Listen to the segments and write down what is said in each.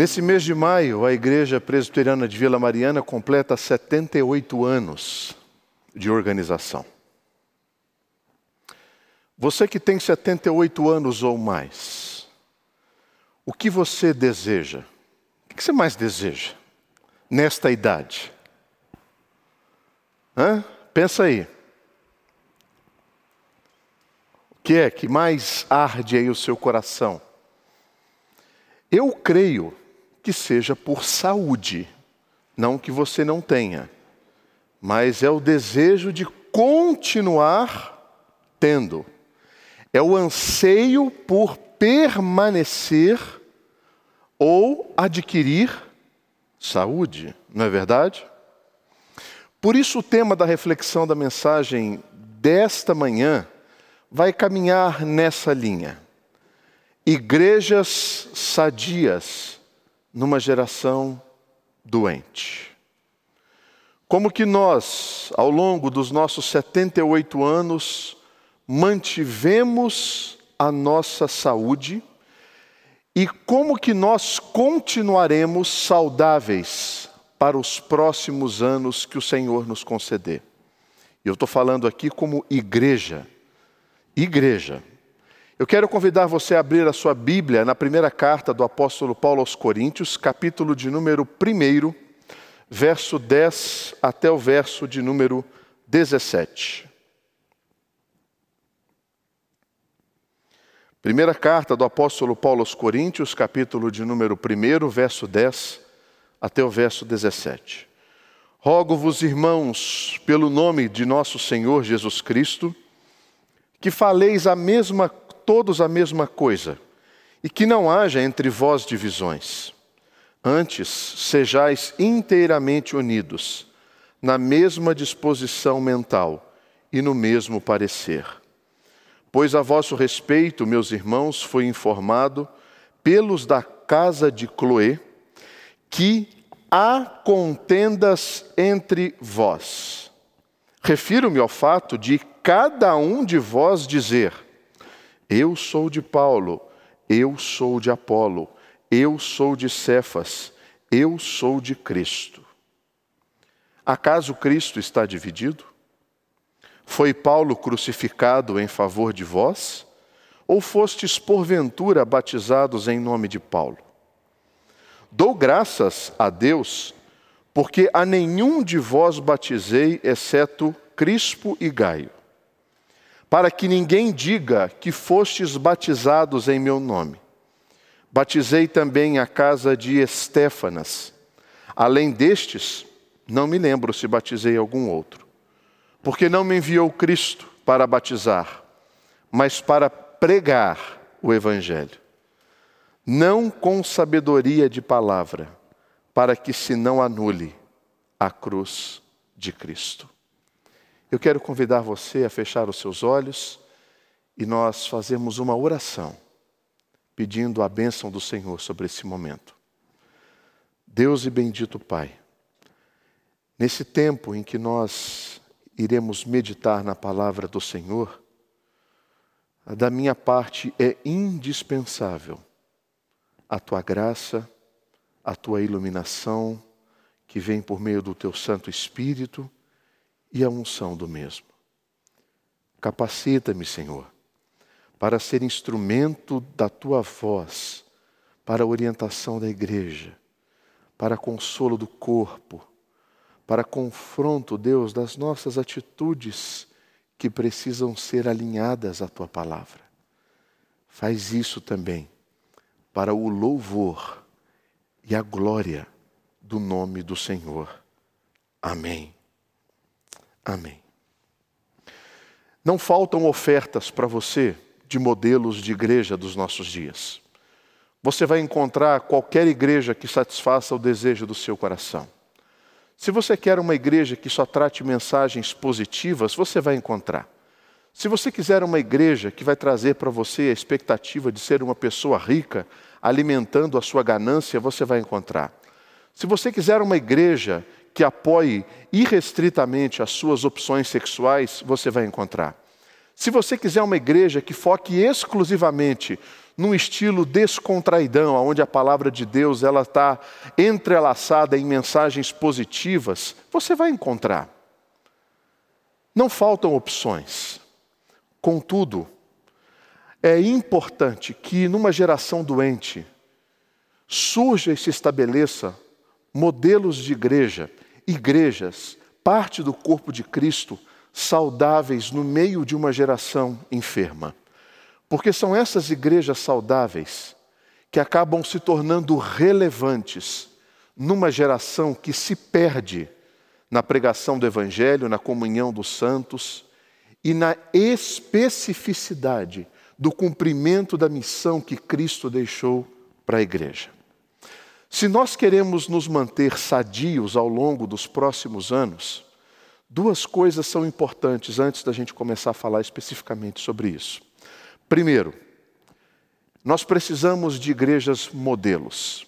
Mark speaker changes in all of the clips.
Speaker 1: Nesse mês de maio, a Igreja Presbiteriana de Vila Mariana completa 78 anos de organização. Você que tem 78 anos ou mais, o que você deseja? O que você mais deseja nesta idade? Hã? Pensa aí. O que é que mais arde aí o seu coração? Eu creio que seja por saúde, não que você não tenha, mas é o desejo de continuar tendo, é o anseio por permanecer ou adquirir saúde, não é verdade? Por isso, o tema da reflexão da mensagem desta manhã vai caminhar nessa linha. Igrejas sadias numa geração doente. Como que nós, ao longo dos nossos 78 anos, mantivemos a nossa saúde e como que nós continuaremos saudáveis para os próximos anos que o Senhor nos conceder. Eu estou falando aqui como igreja. Igreja. Eu quero convidar você a abrir a sua Bíblia na primeira carta do apóstolo Paulo aos Coríntios, capítulo de número 1, verso 10 até o verso de número 17. Primeira carta do apóstolo Paulo aos Coríntios, capítulo de número 1, verso 10 até o verso 17. Rogo-vos, irmãos, pelo nome de nosso Senhor Jesus Cristo, que faleis a mesma, todos a mesma coisa, e que não haja entre vós divisões. Antes, sejais inteiramente unidos, na mesma disposição mental e no mesmo parecer. Pois a vosso respeito, meus irmãos, foi informado pelos da casa de Cloé, que há contendas entre vós. Refiro-me ao fato de cada um de vós dizer: Eu sou de Paulo, eu sou de Apolo, eu sou de Cefas, eu sou de Cristo. Acaso Cristo está dividido? Foi Paulo crucificado em favor de vós? Ou fostes porventura batizados em nome de Paulo? Dou graças a Deus, porque a nenhum de vós batizei, exceto Crispo e Gaio, para que ninguém diga que fostes batizados em meu nome. Batizei também a casa de Estéfanas. Além destes, não me lembro se batizei algum outro. Porque não me enviou Cristo para batizar, mas para pregar o Evangelho não com sabedoria de palavra, para que se não anule a cruz de Cristo. Eu quero convidar você a fechar os seus olhos e nós fazemos uma oração, pedindo a bênção do Senhor sobre esse momento. Deus e bendito Pai, nesse tempo em que nós iremos meditar na palavra do Senhor, da minha parte é indispensável a tua graça, a tua iluminação, que vem por meio do teu Santo Espírito e a unção do mesmo. Capacita-me, Senhor, para ser instrumento da tua voz, para a orientação da igreja, para consolo do corpo, para confronto, Deus, das nossas atitudes que precisam ser alinhadas à tua palavra. Faz isso também para o louvor e a glória do nome do Senhor. Amém. Amém. Não faltam ofertas para você de modelos de igreja dos nossos dias. Você vai encontrar qualquer igreja que satisfaça o desejo do seu coração. Se você quer uma igreja que só trate mensagens positivas, você vai encontrar. Se você quiser uma igreja que vai trazer para você a expectativa de ser uma pessoa rica, alimentando a sua ganância, você vai encontrar. Se você quiser uma igreja que apoie irrestritamente as suas opções sexuais, você vai encontrar. Se você quiser uma igreja que foque exclusivamente num estilo descontraidão, onde a palavra de Deus ela está entrelaçada em mensagens positivas, você vai encontrar. Não faltam opções. Contudo, é importante que numa geração doente surja e se estabeleça modelos de igreja, igrejas, parte do corpo de Cristo, saudáveis no meio de uma geração enferma. Porque são essas igrejas saudáveis que acabam se tornando relevantes numa geração que se perde na pregação do Evangelho, na comunhão dos santos e na especificidade do cumprimento da missão que Cristo deixou para a igreja. Se nós queremos nos manter sadios ao longo dos próximos anos, duas coisas são importantes antes da gente começar a falar especificamente sobre isso. Primeiro, nós precisamos de igrejas modelos.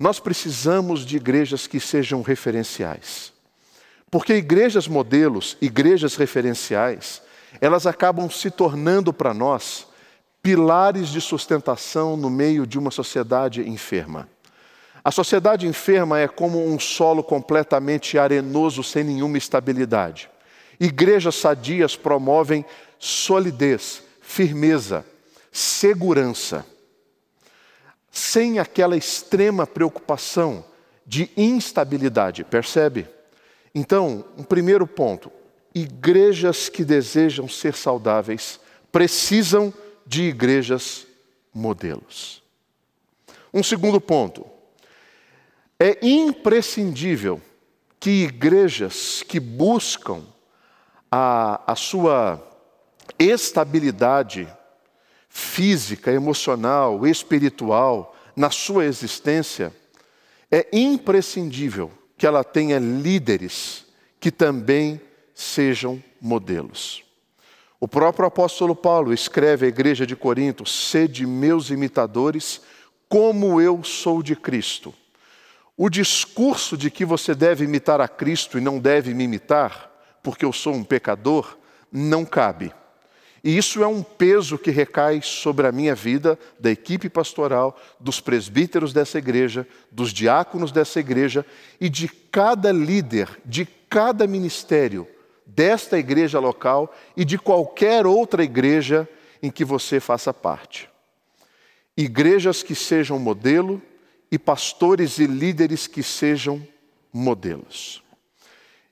Speaker 1: Nós precisamos de igrejas que sejam referenciais. Porque igrejas modelos, igrejas referenciais, elas acabam se tornando para nós pilares de sustentação no meio de uma sociedade enferma. A sociedade enferma é como um solo completamente arenoso, sem nenhuma estabilidade. Igrejas sadias promovem solidez, firmeza, segurança, sem aquela extrema preocupação de instabilidade, percebe? Então, um primeiro ponto: igrejas que desejam ser saudáveis precisam de igrejas modelos. Um segundo ponto: é imprescindível que igrejas que buscam a, a sua estabilidade física, emocional, espiritual na sua existência, é imprescindível que ela tenha líderes que também sejam modelos. O próprio apóstolo Paulo escreve à igreja de Corinto: sede meus imitadores, como eu sou de Cristo. O discurso de que você deve imitar a Cristo e não deve me imitar, porque eu sou um pecador, não cabe. E isso é um peso que recai sobre a minha vida, da equipe pastoral, dos presbíteros dessa igreja, dos diáconos dessa igreja e de cada líder, de cada ministério desta igreja local e de qualquer outra igreja em que você faça parte. Igrejas que sejam modelo e pastores e líderes que sejam modelos.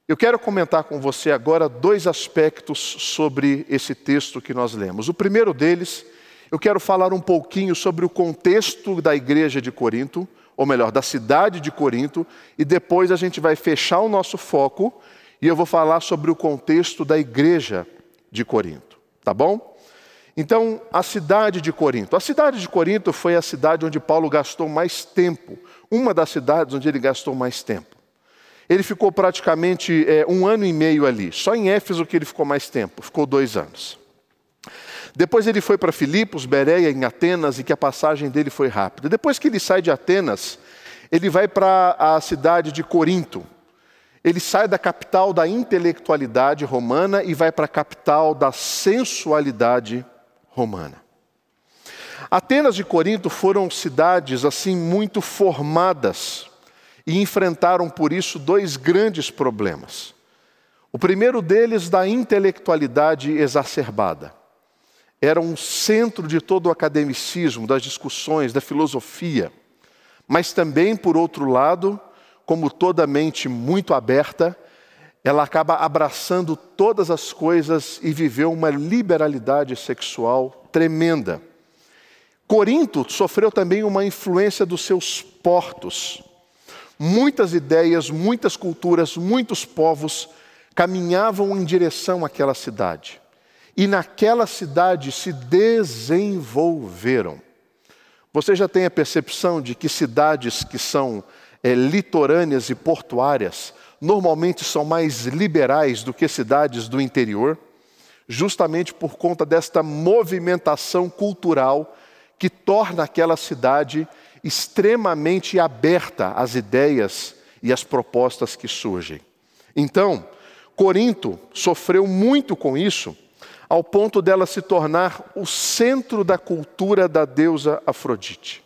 Speaker 1: Eu quero comentar com você agora dois aspectos sobre esse texto que nós lemos. O primeiro deles, eu quero falar um pouquinho sobre o contexto da igreja de Corinto, ou melhor, da cidade de Corinto, e depois a gente vai fechar o nosso foco e eu vou falar sobre o contexto da igreja de Corinto, tá bom? Então, a cidade de Corinto. A cidade de Corinto foi a cidade onde Paulo gastou mais tempo, uma das cidades onde ele gastou mais tempo. Ele ficou praticamente é, um ano e meio ali. Só em Éfeso que ele ficou mais tempo, ficou dois anos. Depois ele foi para Filipos, Bereia, em Atenas, e que a passagem dele foi rápida. Depois que ele sai de Atenas, ele vai para a cidade de Corinto. Ele sai da capital da intelectualidade romana e vai para a capital da sensualidade romana. Atenas e Corinto foram cidades assim muito formadas e enfrentaram por isso dois grandes problemas. O primeiro deles, da intelectualidade exacerbada. Era um centro de todo o academicismo, das discussões, da filosofia. Mas também, por outro lado, como toda mente muito aberta, ela acaba abraçando todas as coisas e viveu uma liberalidade sexual tremenda. Corinto sofreu também uma influência dos seus portos. Muitas ideias, muitas culturas, muitos povos caminhavam em direção àquela cidade. E naquela cidade se desenvolveram. Você já tem a percepção de que cidades que são é, litorâneas e portuárias normalmente são mais liberais do que cidades do interior, justamente por conta desta movimentação cultural que torna aquela cidade extremamente aberta às ideias e às propostas que surgem. Então, Corinto sofreu muito com isso, ao ponto dela se tornar o centro da cultura da deusa Afrodite.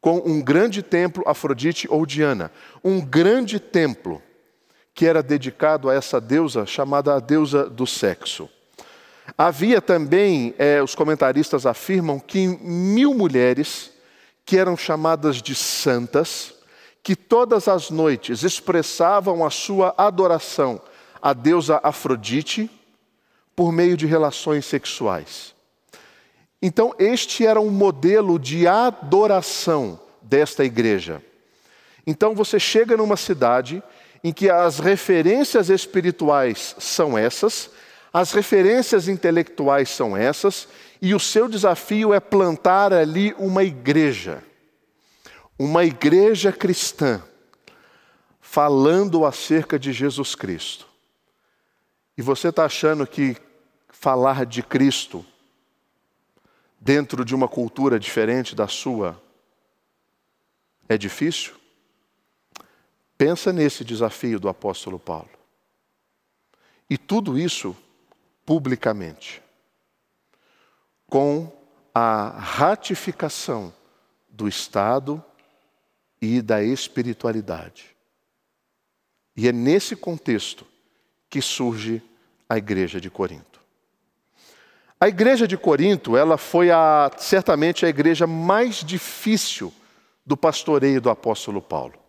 Speaker 1: Com um grande templo, Afrodite ou Diana, um grande templo que era dedicado a essa deusa chamada a deusa do sexo. Havia também, é, os comentaristas afirmam, que mil mulheres que eram chamadas de santas, que todas as noites expressavam a sua adoração à deusa Afrodite por meio de relações sexuais. Então, este era um modelo de adoração desta igreja. Então, você chega numa cidade em que as referências espirituais são essas, as referências intelectuais são essas, e o seu desafio é plantar ali uma igreja, uma igreja cristã, falando acerca de Jesus Cristo. E você está achando que falar de Cristo dentro de uma cultura diferente da sua é difícil? Pensa nesse desafio do apóstolo Paulo. E tudo isso publicamente, com a ratificação do Estado e da espiritualidade. E é nesse contexto que surge a igreja de Corinto. A igreja de Corinto, ela foi a, certamente a igreja mais difícil do pastoreio do apóstolo Paulo.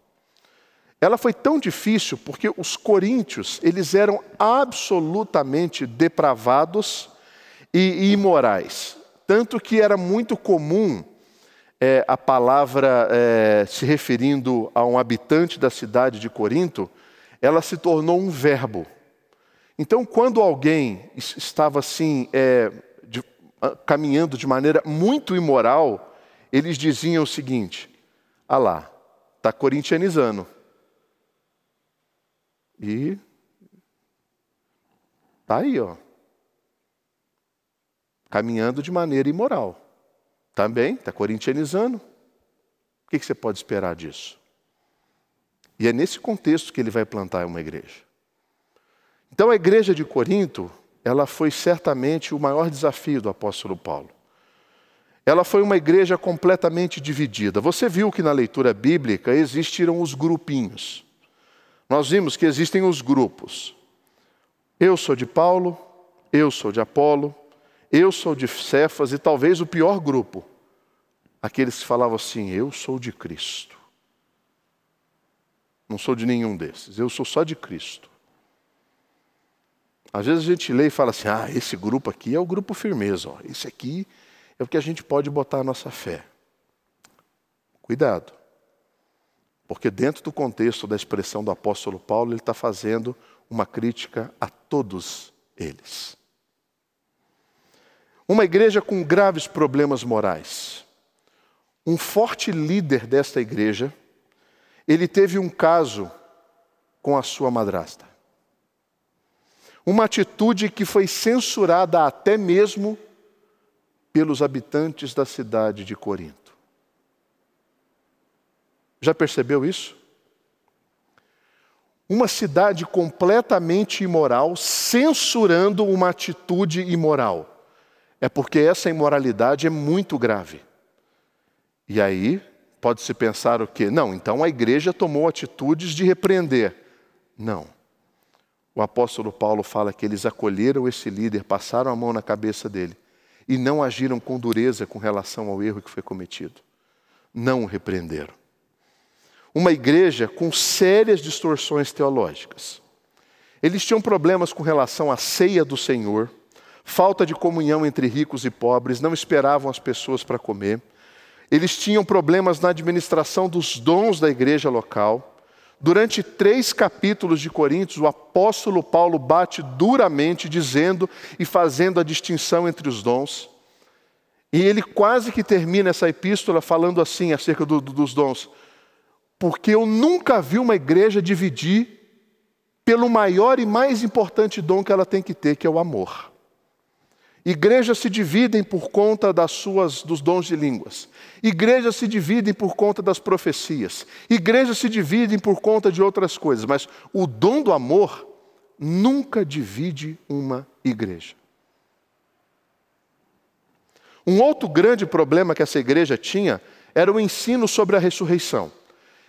Speaker 1: Ela foi tão difícil porque os coríntios, eles eram absolutamente depravados e imorais. Tanto que era muito comum é, a palavra é, se referindo a um habitante da cidade de Corinto, ela se tornou um verbo. Então, quando alguém estava assim, é, de, caminhando de maneira muito imoral, eles diziam o seguinte: ah lá, está corintianizando. E está aí, ó. Caminhando de maneira imoral. Também está corintianizando. O que, que você pode esperar disso? E é nesse contexto que ele vai plantar uma igreja. Então a igreja de Corinto, ela foi certamente o maior desafio do apóstolo Paulo. Ela foi uma igreja completamente dividida. Você viu que na leitura bíblica existiram os grupinhos nós vimos que existem os grupos. Eu sou de Paulo, eu sou de Apolo, eu sou de Cefas e talvez o pior grupo, aqueles que falavam assim: Eu sou de Cristo. Não sou de nenhum desses, eu sou só de Cristo. Às vezes a gente lê e fala assim: Ah, esse grupo aqui é o grupo firmeza, ó. esse aqui é o que a gente pode botar a nossa fé. Cuidado. Porque, dentro do contexto da expressão do apóstolo Paulo, ele está fazendo uma crítica a todos eles. Uma igreja com graves problemas morais. Um forte líder desta igreja, ele teve um caso com a sua madrasta. Uma atitude que foi censurada até mesmo pelos habitantes da cidade de Corinto. Já percebeu isso? Uma cidade completamente imoral, censurando uma atitude imoral. É porque essa imoralidade é muito grave. E aí, pode-se pensar o quê? Não, então a igreja tomou atitudes de repreender. Não. O apóstolo Paulo fala que eles acolheram esse líder, passaram a mão na cabeça dele e não agiram com dureza com relação ao erro que foi cometido. Não o repreenderam uma igreja com sérias distorções teológicas. Eles tinham problemas com relação à ceia do Senhor, falta de comunhão entre ricos e pobres, não esperavam as pessoas para comer. Eles tinham problemas na administração dos dons da igreja local. Durante três capítulos de Coríntios, o apóstolo Paulo bate duramente, dizendo e fazendo a distinção entre os dons. E ele quase que termina essa epístola falando assim acerca do, do, dos dons porque eu nunca vi uma igreja dividir pelo maior e mais importante dom que ela tem que ter, que é o amor. Igrejas se dividem por conta das suas, dos dons de línguas. Igrejas se dividem por conta das profecias. Igrejas se dividem por conta de outras coisas. Mas o dom do amor nunca divide uma igreja. Um outro grande problema que essa igreja tinha era o ensino sobre a ressurreição.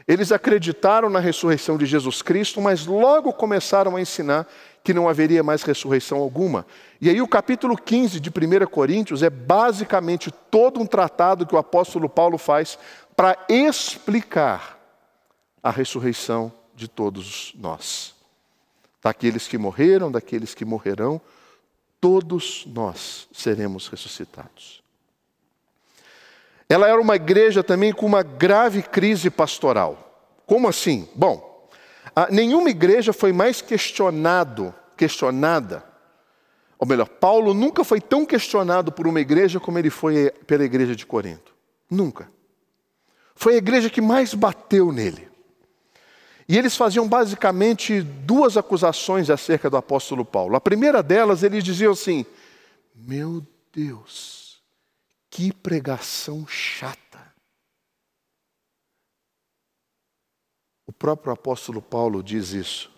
Speaker 1: Eles acreditaram na ressurreição de Jesus Cristo, mas logo começaram a ensinar que não haveria mais ressurreição alguma. E aí, o capítulo 15 de 1 Coríntios é basicamente todo um tratado que o apóstolo Paulo faz para explicar a ressurreição de todos nós. Daqueles que morreram, daqueles que morrerão, todos nós seremos ressuscitados. Ela era uma igreja também com uma grave crise pastoral. Como assim? Bom, nenhuma igreja foi mais questionado, questionada, ou melhor, Paulo nunca foi tão questionado por uma igreja como ele foi pela igreja de Corinto. Nunca. Foi a igreja que mais bateu nele. E eles faziam basicamente duas acusações acerca do apóstolo Paulo. A primeira delas, eles diziam assim: Meu Deus, que pregação chata. O próprio apóstolo Paulo diz isso.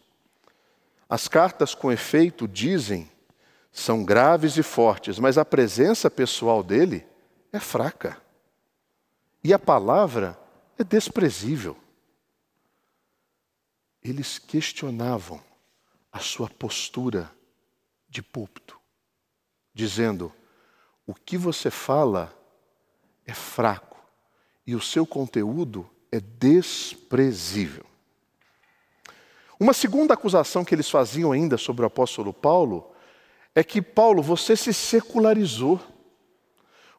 Speaker 1: As cartas com efeito dizem são graves e fortes, mas a presença pessoal dele é fraca. E a palavra é desprezível. Eles questionavam a sua postura de púlpito, dizendo: o que você fala é fraco e o seu conteúdo é desprezível. Uma segunda acusação que eles faziam ainda sobre o apóstolo Paulo é que, Paulo, você se secularizou,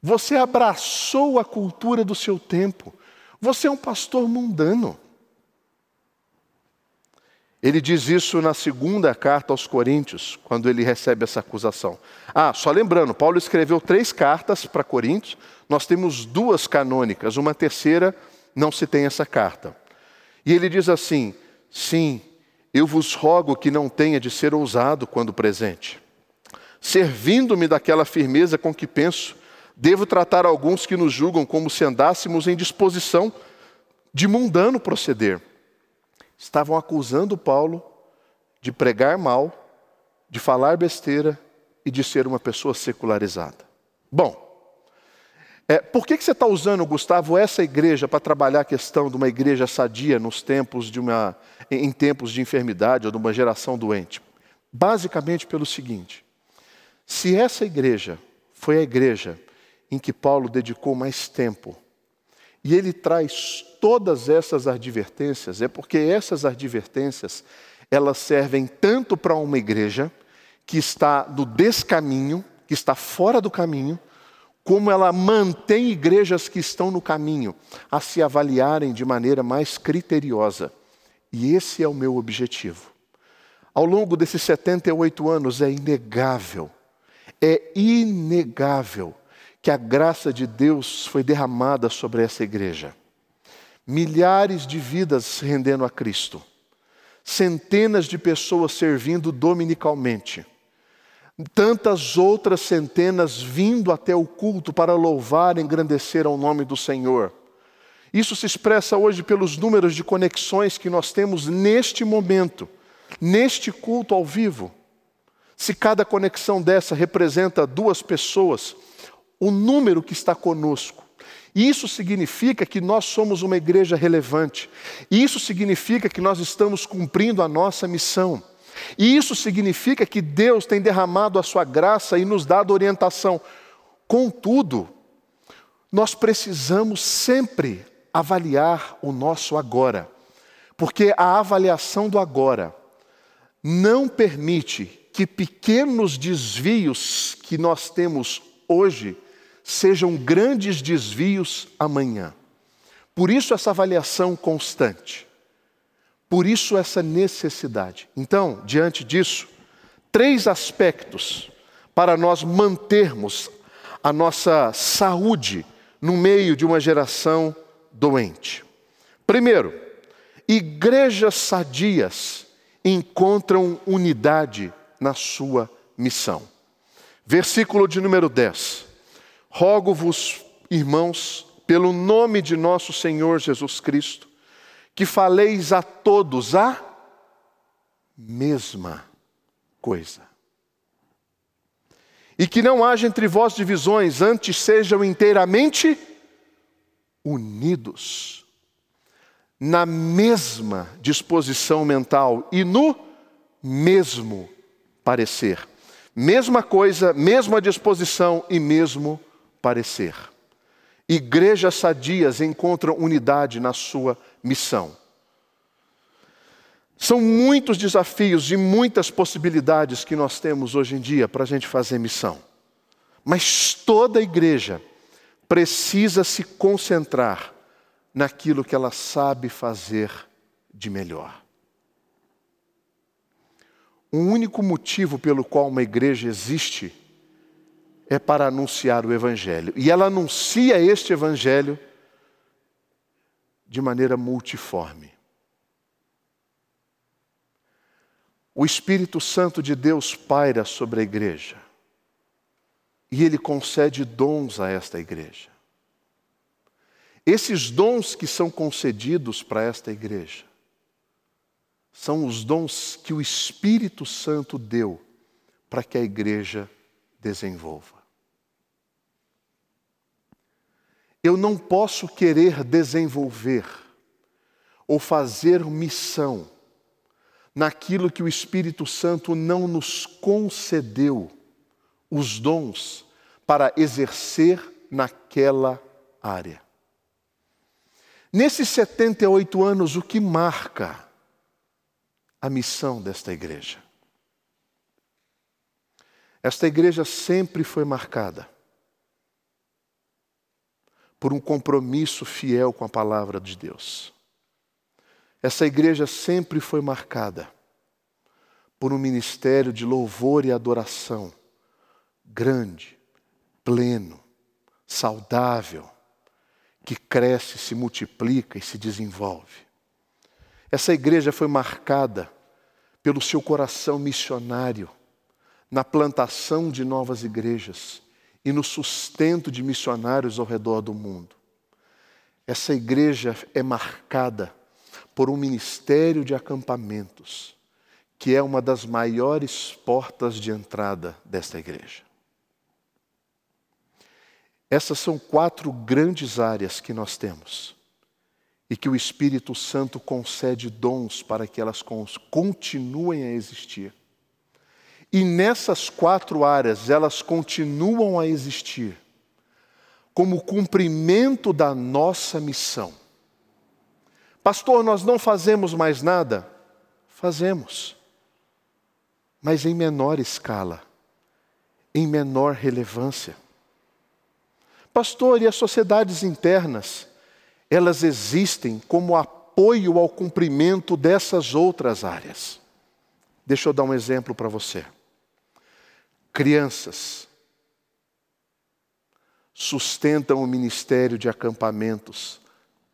Speaker 1: você abraçou a cultura do seu tempo, você é um pastor mundano. Ele diz isso na segunda carta aos Coríntios, quando ele recebe essa acusação. Ah, só lembrando, Paulo escreveu três cartas para Coríntios, nós temos duas canônicas, uma terceira não se tem essa carta. E ele diz assim: Sim, eu vos rogo que não tenha de ser ousado quando presente. Servindo-me daquela firmeza com que penso, devo tratar alguns que nos julgam como se andássemos em disposição de mundano proceder estavam acusando Paulo de pregar mal, de falar besteira e de ser uma pessoa secularizada. Bom, é, por que, que você está usando, Gustavo, essa igreja para trabalhar a questão de uma igreja sadia nos tempos de uma, em tempos de enfermidade ou de uma geração doente? Basicamente pelo seguinte: se essa igreja foi a igreja em que Paulo dedicou mais tempo e ele traz todas essas advertências, é porque essas advertências, elas servem tanto para uma igreja que está no descaminho, que está fora do caminho, como ela mantém igrejas que estão no caminho a se avaliarem de maneira mais criteriosa. E esse é o meu objetivo. Ao longo desses 78 anos é inegável, é inegável que a graça de Deus foi derramada sobre essa igreja. Milhares de vidas rendendo a Cristo, centenas de pessoas servindo dominicalmente, tantas outras centenas vindo até o culto para louvar e engrandecer ao nome do Senhor. Isso se expressa hoje pelos números de conexões que nós temos neste momento, neste culto ao vivo. Se cada conexão dessa representa duas pessoas, o número que está conosco. Isso significa que nós somos uma igreja relevante. Isso significa que nós estamos cumprindo a nossa missão. E isso significa que Deus tem derramado a sua graça e nos dado orientação. Contudo, nós precisamos sempre avaliar o nosso agora, porque a avaliação do agora não permite que pequenos desvios que nós temos hoje sejam grandes desvios amanhã. Por isso, essa avaliação constante. Por isso, essa necessidade. Então, diante disso, três aspectos para nós mantermos a nossa saúde no meio de uma geração doente. Primeiro, igrejas sadias encontram unidade na sua missão. Versículo de número 10. Rogo-vos, irmãos, pelo nome de nosso Senhor Jesus Cristo, que faleis a todos a mesma coisa. E que não haja entre vós divisões, antes sejam inteiramente unidos, na mesma disposição mental e no mesmo parecer. Mesma coisa, mesma disposição e mesmo parecer. Igrejas sadias encontram unidade na sua missão. São muitos desafios e muitas possibilidades que nós temos hoje em dia para a gente fazer missão. Mas toda igreja precisa se concentrar naquilo que ela sabe fazer de melhor. O único motivo pelo qual uma igreja existe é para anunciar o Evangelho. E ela anuncia este Evangelho de maneira multiforme. O Espírito Santo de Deus paira sobre a igreja e ele concede dons a esta igreja. Esses dons que são concedidos para esta igreja são os dons que o Espírito Santo deu para que a igreja desenvolva. Eu não posso querer desenvolver ou fazer missão naquilo que o Espírito Santo não nos concedeu os dons para exercer naquela área. Nesses 78 anos, o que marca a missão desta igreja? Esta igreja sempre foi marcada por um compromisso fiel com a palavra de Deus. Essa igreja sempre foi marcada por um ministério de louvor e adoração grande, pleno, saudável, que cresce, se multiplica e se desenvolve. Essa igreja foi marcada pelo seu coração missionário na plantação de novas igrejas e no sustento de missionários ao redor do mundo. Essa igreja é marcada por um ministério de acampamentos, que é uma das maiores portas de entrada desta igreja. Essas são quatro grandes áreas que nós temos e que o Espírito Santo concede dons para que elas continuem a existir. E nessas quatro áreas, elas continuam a existir como cumprimento da nossa missão. Pastor, nós não fazemos mais nada? Fazemos, mas em menor escala, em menor relevância. Pastor, e as sociedades internas? Elas existem como apoio ao cumprimento dessas outras áreas. Deixa eu dar um exemplo para você. Crianças sustentam o ministério de acampamentos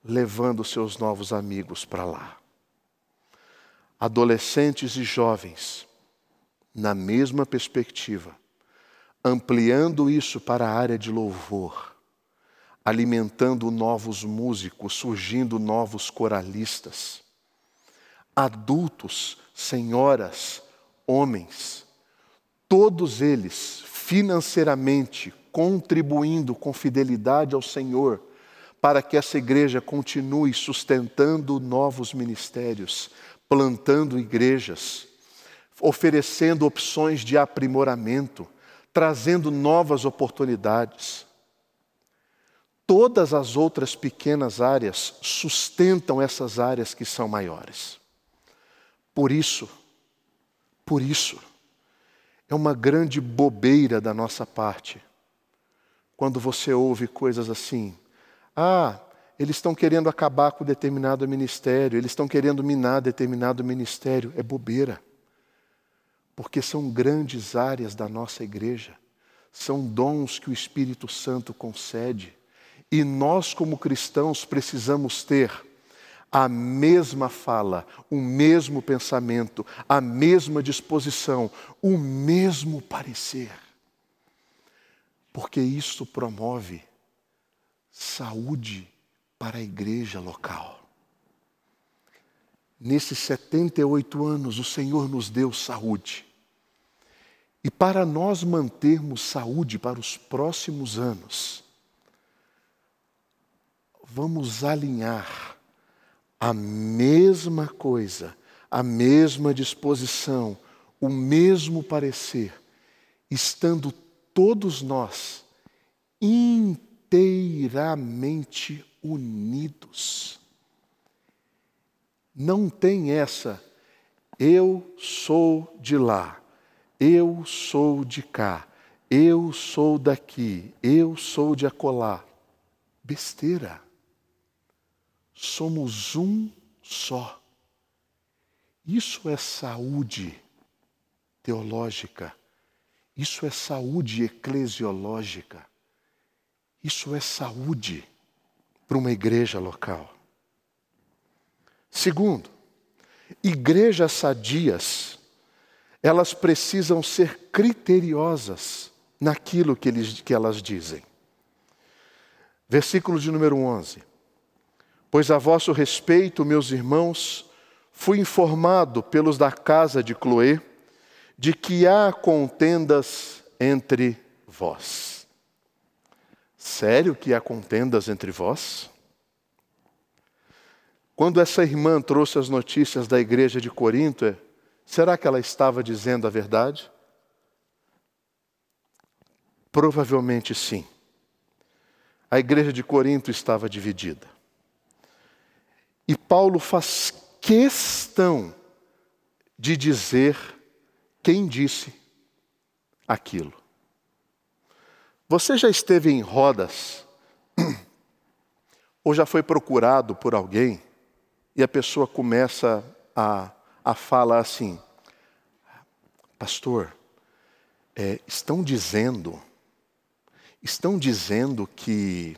Speaker 1: levando seus novos amigos para lá. Adolescentes e jovens, na mesma perspectiva, ampliando isso para a área de louvor, alimentando novos músicos, surgindo novos coralistas. Adultos, senhoras, homens, todos eles financeiramente contribuindo com fidelidade ao Senhor para que essa igreja continue sustentando novos ministérios, plantando igrejas, oferecendo opções de aprimoramento, trazendo novas oportunidades. Todas as outras pequenas áreas sustentam essas áreas que são maiores. Por isso, por isso, é uma grande bobeira da nossa parte quando você ouve coisas assim. Ah, eles estão querendo acabar com determinado ministério, eles estão querendo minar determinado ministério. É bobeira. Porque são grandes áreas da nossa igreja, são dons que o Espírito Santo concede. E nós, como cristãos, precisamos ter a mesma fala, o mesmo pensamento, a mesma disposição, o mesmo parecer. Porque isso promove saúde para a igreja local. Nesses 78 anos, o Senhor nos deu saúde. E para nós mantermos saúde para os próximos anos, vamos alinhar a mesma coisa, a mesma disposição, o mesmo parecer, estando todos nós inteiramente unidos. Não tem essa, eu sou de lá, eu sou de cá, eu sou daqui, eu sou de acolá. Besteira. Somos um só. Isso é saúde teológica. Isso é saúde eclesiológica. Isso é saúde para uma igreja local. Segundo, igrejas sadias, elas precisam ser criteriosas naquilo que, eles, que elas dizem. Versículo de número 11. Pois a vosso respeito, meus irmãos, fui informado pelos da casa de Cloé de que há contendas entre vós. Sério que há contendas entre vós? Quando essa irmã trouxe as notícias da igreja de Corinto, será que ela estava dizendo a verdade? Provavelmente sim. A igreja de Corinto estava dividida. E Paulo faz questão de dizer quem disse aquilo. Você já esteve em rodas ou já foi procurado por alguém e a pessoa começa a, a falar assim: Pastor, é, estão dizendo, estão dizendo que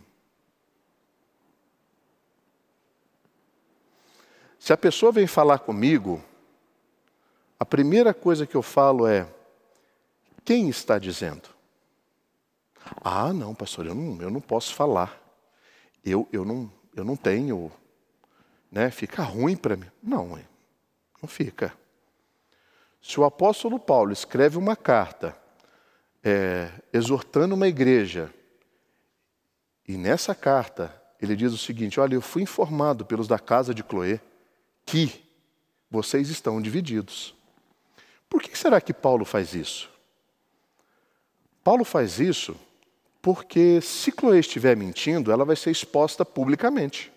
Speaker 1: Se a pessoa vem falar comigo, a primeira coisa que eu falo é: quem está dizendo? Ah, não, pastor, eu não, eu não posso falar. Eu, eu, não, eu não tenho. Né? Fica ruim para mim. Não, não fica. Se o apóstolo Paulo escreve uma carta é, exortando uma igreja, e nessa carta ele diz o seguinte: Olha, eu fui informado pelos da casa de Cloé que vocês estão divididos. Por que será que Paulo faz isso? Paulo faz isso porque se Chloe estiver mentindo, ela vai ser exposta publicamente.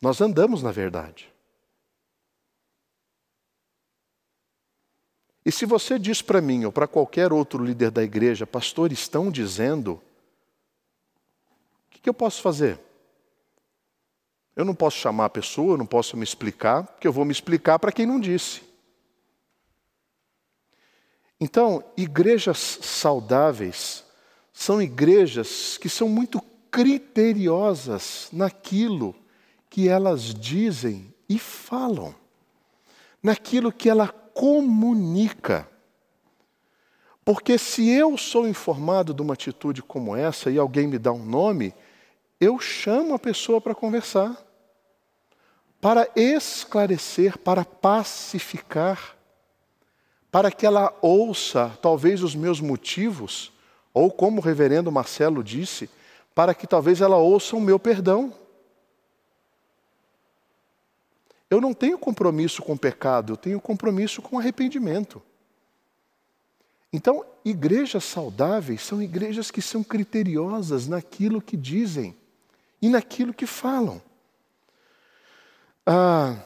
Speaker 1: Nós andamos na verdade. E se você diz para mim ou para qualquer outro líder da igreja, pastor, estão dizendo o que eu posso fazer? Eu não posso chamar a pessoa, eu não posso me explicar, porque eu vou me explicar para quem não disse. Então, igrejas saudáveis são igrejas que são muito criteriosas naquilo que elas dizem e falam, naquilo que ela comunica. Porque se eu sou informado de uma atitude como essa e alguém me dá um nome, eu chamo a pessoa para conversar, para esclarecer, para pacificar, para que ela ouça talvez os meus motivos, ou como o reverendo Marcelo disse, para que talvez ela ouça o meu perdão. Eu não tenho compromisso com o pecado, eu tenho compromisso com arrependimento. Então, igrejas saudáveis são igrejas que são criteriosas naquilo que dizem e naquilo que falam. Ah,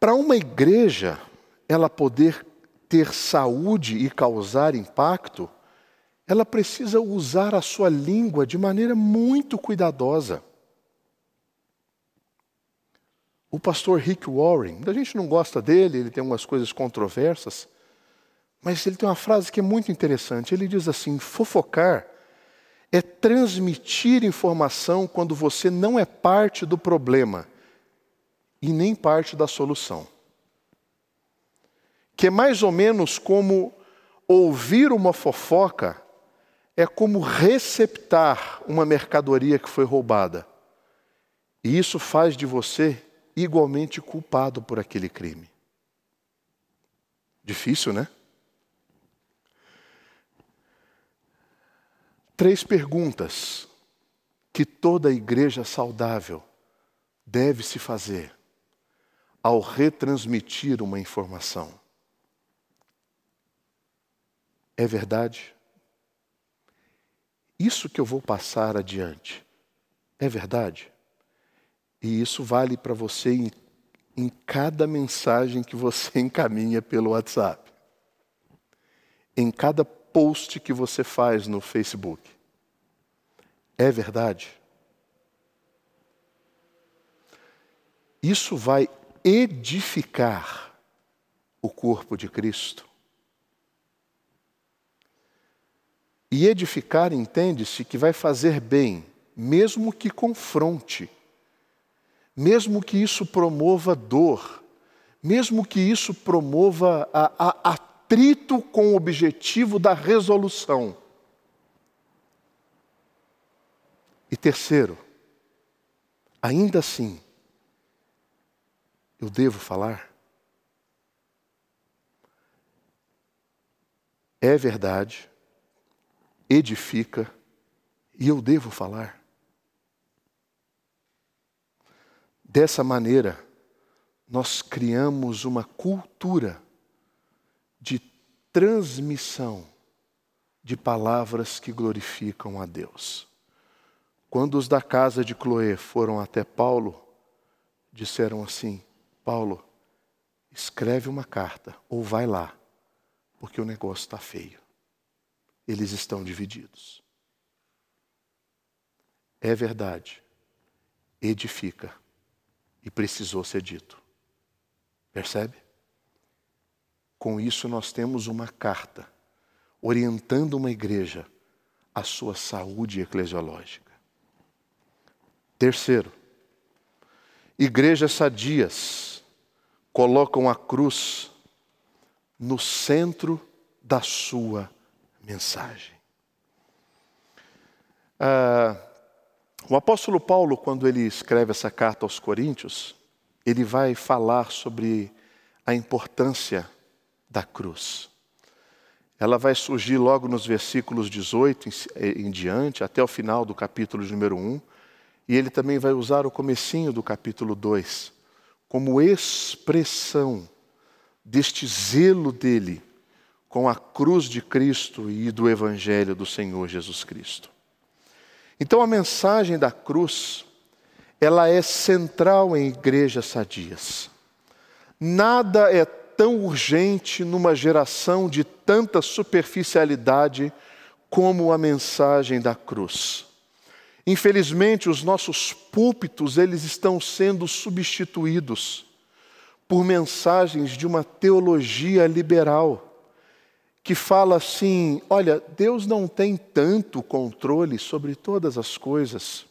Speaker 1: Para uma igreja ela poder ter saúde e causar impacto, ela precisa usar a sua língua de maneira muito cuidadosa. O pastor Rick Warren, a gente não gosta dele, ele tem umas coisas controversas, mas ele tem uma frase que é muito interessante. Ele diz assim: fofocar é transmitir informação quando você não é parte do problema e nem parte da solução. Que é mais ou menos como ouvir uma fofoca é como receptar uma mercadoria que foi roubada. E isso faz de você igualmente culpado por aquele crime. Difícil, né? Três perguntas que toda igreja saudável deve se fazer ao retransmitir uma informação. É verdade? Isso que eu vou passar adiante é verdade? E isso vale para você em, em cada mensagem que você encaminha pelo WhatsApp, em cada post que você faz no Facebook. É verdade? Isso vai edificar o corpo de Cristo. E edificar entende-se que vai fazer bem, mesmo que confronte, mesmo que isso promova dor, mesmo que isso promova a, a, atrito com o objetivo da resolução. E terceiro, ainda assim, eu devo falar? É verdade edifica e eu devo falar. Dessa maneira, nós criamos uma cultura transmissão de palavras que glorificam a Deus. Quando os da casa de Cloé foram até Paulo, disseram assim: Paulo, escreve uma carta ou vai lá, porque o negócio está feio eles estão divididos. É verdade, edifica e precisou ser dito. Percebe? Com isso, nós temos uma carta orientando uma igreja à sua saúde eclesiológica. Terceiro, igrejas sadias colocam a cruz no centro da sua mensagem. Ah, o apóstolo Paulo, quando ele escreve essa carta aos Coríntios, ele vai falar sobre a importância da cruz. Ela vai surgir logo nos versículos 18 em, em diante, até o final do capítulo número 1, e ele também vai usar o comecinho do capítulo 2 como expressão deste zelo dele com a cruz de Cristo e do Evangelho do Senhor Jesus Cristo. Então a mensagem da cruz, ela é central em igrejas sadias. Nada é tão urgente numa geração de tanta superficialidade como a mensagem da cruz. Infelizmente, os nossos púlpitos, eles estão sendo substituídos por mensagens de uma teologia liberal que fala assim: olha, Deus não tem tanto controle sobre todas as coisas.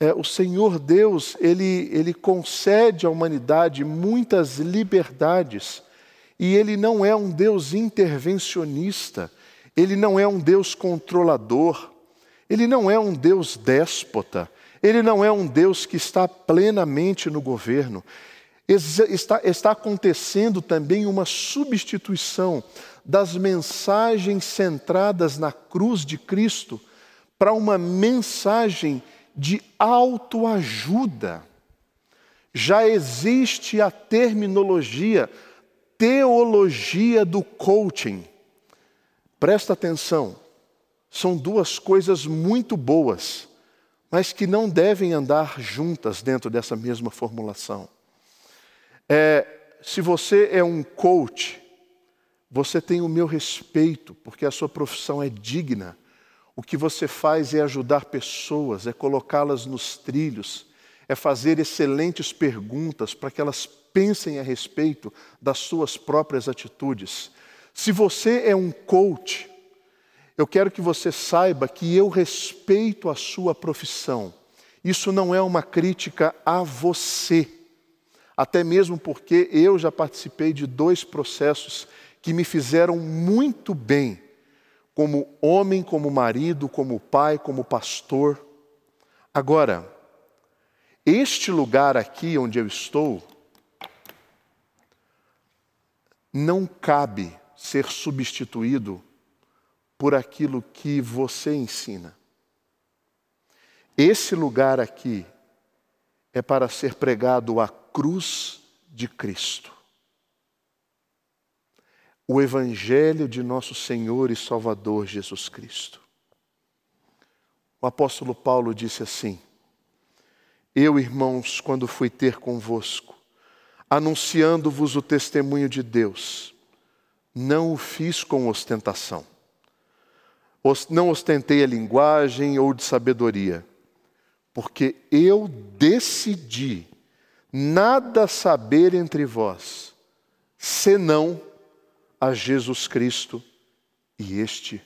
Speaker 1: É, o Senhor Deus, ele, ele concede à humanidade muitas liberdades, e Ele não é um Deus intervencionista, Ele não é um Deus controlador, Ele não é um Deus déspota, Ele não é um Deus que está plenamente no governo. Está, está acontecendo também uma substituição das mensagens centradas na cruz de Cristo para uma mensagem de autoajuda. Já existe a terminologia teologia do coaching. Presta atenção, são duas coisas muito boas, mas que não devem andar juntas dentro dessa mesma formulação. É, se você é um coach, você tem o meu respeito, porque a sua profissão é digna. O que você faz é ajudar pessoas, é colocá-las nos trilhos, é fazer excelentes perguntas para que elas pensem a respeito das suas próprias atitudes. Se você é um coach, eu quero que você saiba que eu respeito a sua profissão. Isso não é uma crítica a você, até mesmo porque eu já participei de dois processos que me fizeram muito bem, como homem, como marido, como pai, como pastor. Agora, este lugar aqui onde eu estou não cabe ser substituído por aquilo que você ensina. Esse lugar aqui é para ser pregado a cruz de Cristo. O Evangelho de nosso Senhor e Salvador Jesus Cristo. O apóstolo Paulo disse assim: Eu, irmãos, quando fui ter convosco, anunciando-vos o testemunho de Deus, não o fiz com ostentação. Não ostentei a linguagem ou de sabedoria, porque eu decidi nada saber entre vós, senão a Jesus Cristo e este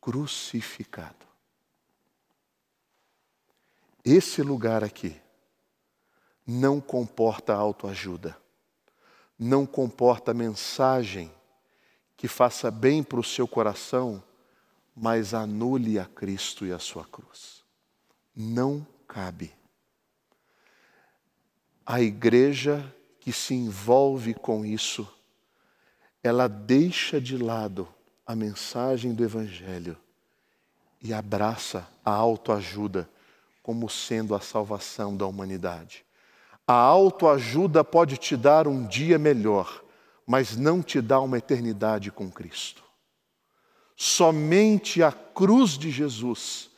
Speaker 1: crucificado. Esse lugar aqui não comporta autoajuda, não comporta mensagem que faça bem para o seu coração, mas anule a Cristo e a sua cruz. Não cabe. A igreja que se envolve com isso, ela deixa de lado a mensagem do Evangelho e abraça a autoajuda como sendo a salvação da humanidade. A autoajuda pode te dar um dia melhor, mas não te dá uma eternidade com Cristo. Somente a cruz de Jesus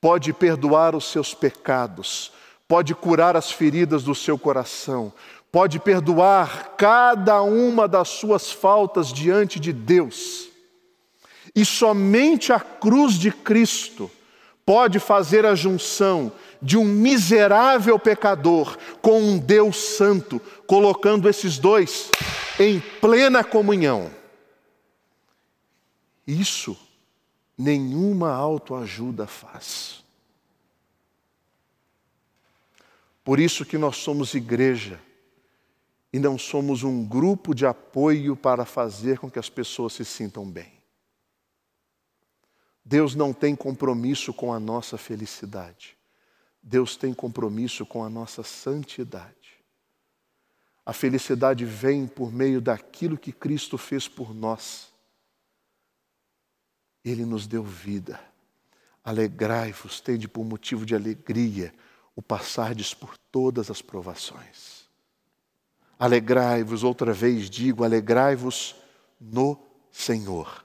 Speaker 1: pode perdoar os seus pecados, pode curar as feridas do seu coração, pode perdoar cada uma das suas faltas diante de Deus. E somente a cruz de Cristo pode fazer a junção de um miserável pecador com um Deus santo, colocando esses dois em plena comunhão. Isso nenhuma autoajuda faz. Por isso que nós somos igreja e não somos um grupo de apoio para fazer com que as pessoas se sintam bem. Deus não tem compromisso com a nossa felicidade. Deus tem compromisso com a nossa santidade. A felicidade vem por meio daquilo que Cristo fez por nós. Ele nos deu vida. Alegrai-vos, tende por motivo de alegria o passardes por todas as provações. Alegrai-vos, outra vez digo, alegrai-vos no Senhor.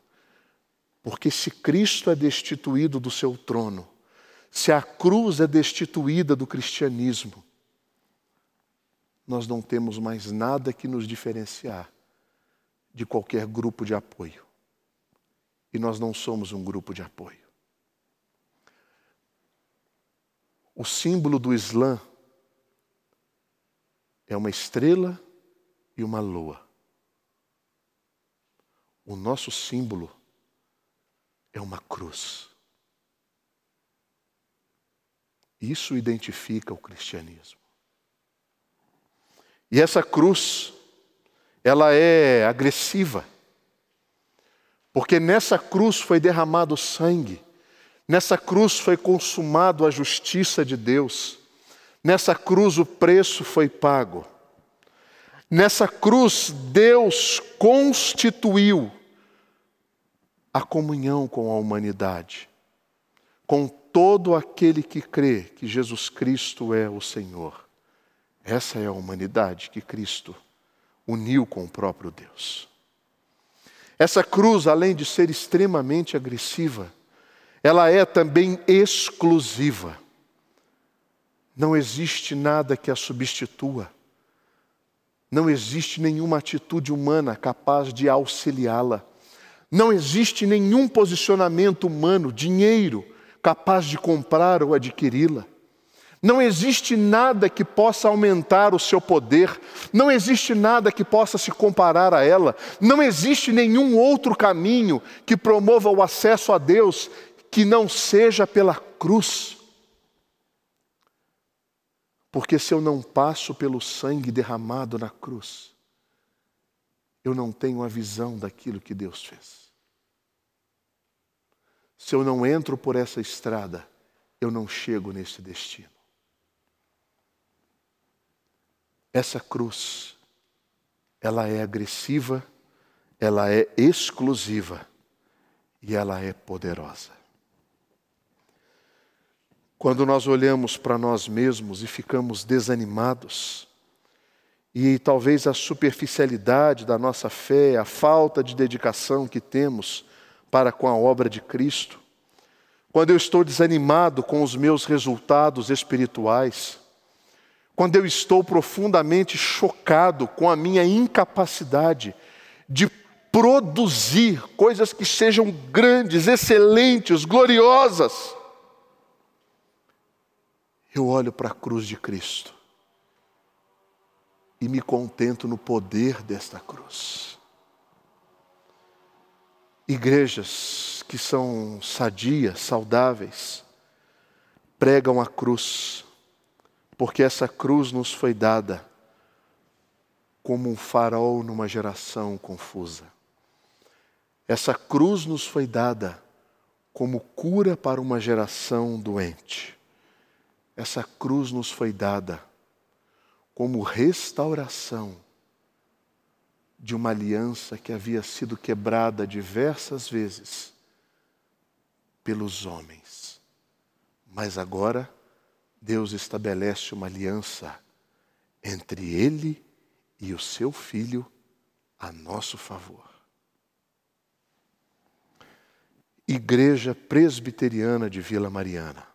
Speaker 1: Porque se Cristo é destituído do seu trono, se a cruz é destituída do cristianismo, nós não temos mais nada que nos diferenciar de qualquer grupo de apoio. E nós não somos um grupo de apoio. O símbolo do Islã é uma estrela e uma lua. O nosso símbolo é uma cruz. Isso identifica o cristianismo. E essa cruz, ela é agressiva, porque nessa cruz foi derramado sangue, nessa cruz foi consumado a justiça de Deus, nessa cruz o preço foi pago. Nessa cruz, Deus constituiu a comunhão com a humanidade, com todo aquele que crê que Jesus Cristo é o Senhor. Essa é a humanidade que Cristo uniu com o próprio Deus. Essa cruz, além de ser extremamente agressiva, ela é também exclusiva. Não existe nada que a substitua. Não existe nenhuma atitude humana capaz de auxiliá-la. Não existe nenhum posicionamento humano, dinheiro, capaz de comprar ou adquiri-la. Não existe nada que possa aumentar o seu poder, não existe nada que possa se comparar a ela, não existe nenhum outro caminho que promova o acesso a Deus que não seja pela cruz. Porque se eu não passo pelo sangue derramado na cruz, eu não tenho a visão daquilo que Deus fez. Se eu não entro por essa estrada, eu não chego nesse destino. essa cruz, ela é agressiva, ela é exclusiva e ela é poderosa. Quando nós olhamos para nós mesmos e ficamos desanimados, e talvez a superficialidade da nossa fé, a falta de dedicação que temos para com a obra de Cristo, quando eu estou desanimado com os meus resultados espirituais, quando eu estou profundamente chocado com a minha incapacidade de produzir coisas que sejam grandes, excelentes, gloriosas, eu olho para a cruz de Cristo e me contento no poder desta cruz. Igrejas que são sadias, saudáveis, pregam a cruz, porque essa cruz nos foi dada como um farol numa geração confusa. Essa cruz nos foi dada como cura para uma geração doente. Essa cruz nos foi dada como restauração de uma aliança que havia sido quebrada diversas vezes pelos homens. Mas agora Deus estabelece uma aliança entre Ele e o seu Filho a nosso favor. Igreja Presbiteriana de Vila Mariana.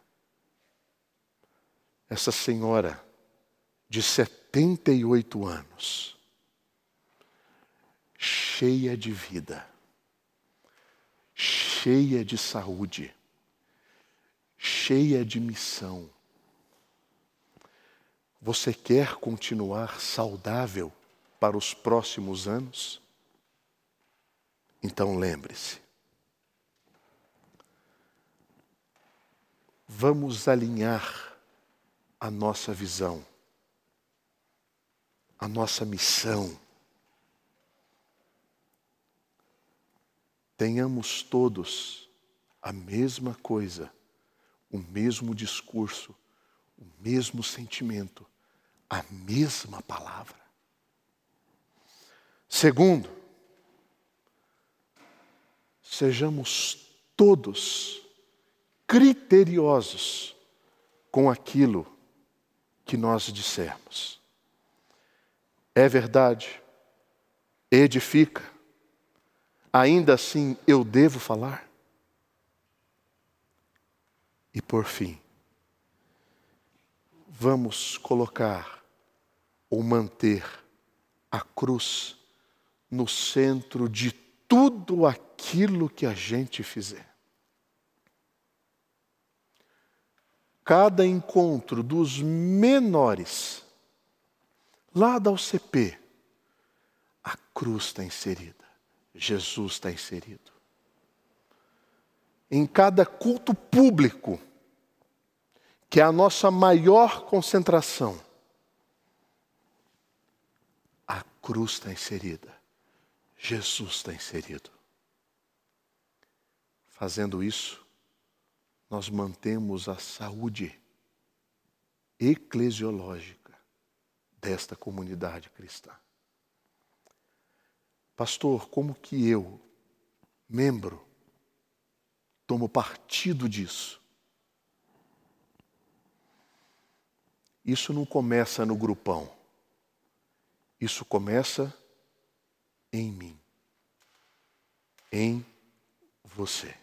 Speaker 1: Essa senhora de 78 anos, cheia de vida, cheia de saúde, cheia de missão. Você quer continuar saudável para os próximos anos? Então lembre-se. Vamos alinhar a nossa visão a nossa missão. Tenhamos todos a mesma coisa, o mesmo discurso, o mesmo sentimento, a mesma palavra. Segundo, sejamos todos criteriosos com aquilo que nós dissermos é verdade, edifica, ainda assim eu devo falar? E por fim, vamos colocar ou manter a cruz no centro de tudo aquilo que a gente fizer. Cada encontro dos menores Lá da UCP, a cruz está inserida, Jesus está inserido. Em cada culto público, que é a nossa maior concentração, a cruz está inserida, Jesus está inserido. Fazendo isso, nós mantemos a saúde eclesiológica desta comunidade cristã. Pastor, como que eu, membro, tomo partido disso? Isso não começa no grupão. Isso começa em mim, em você.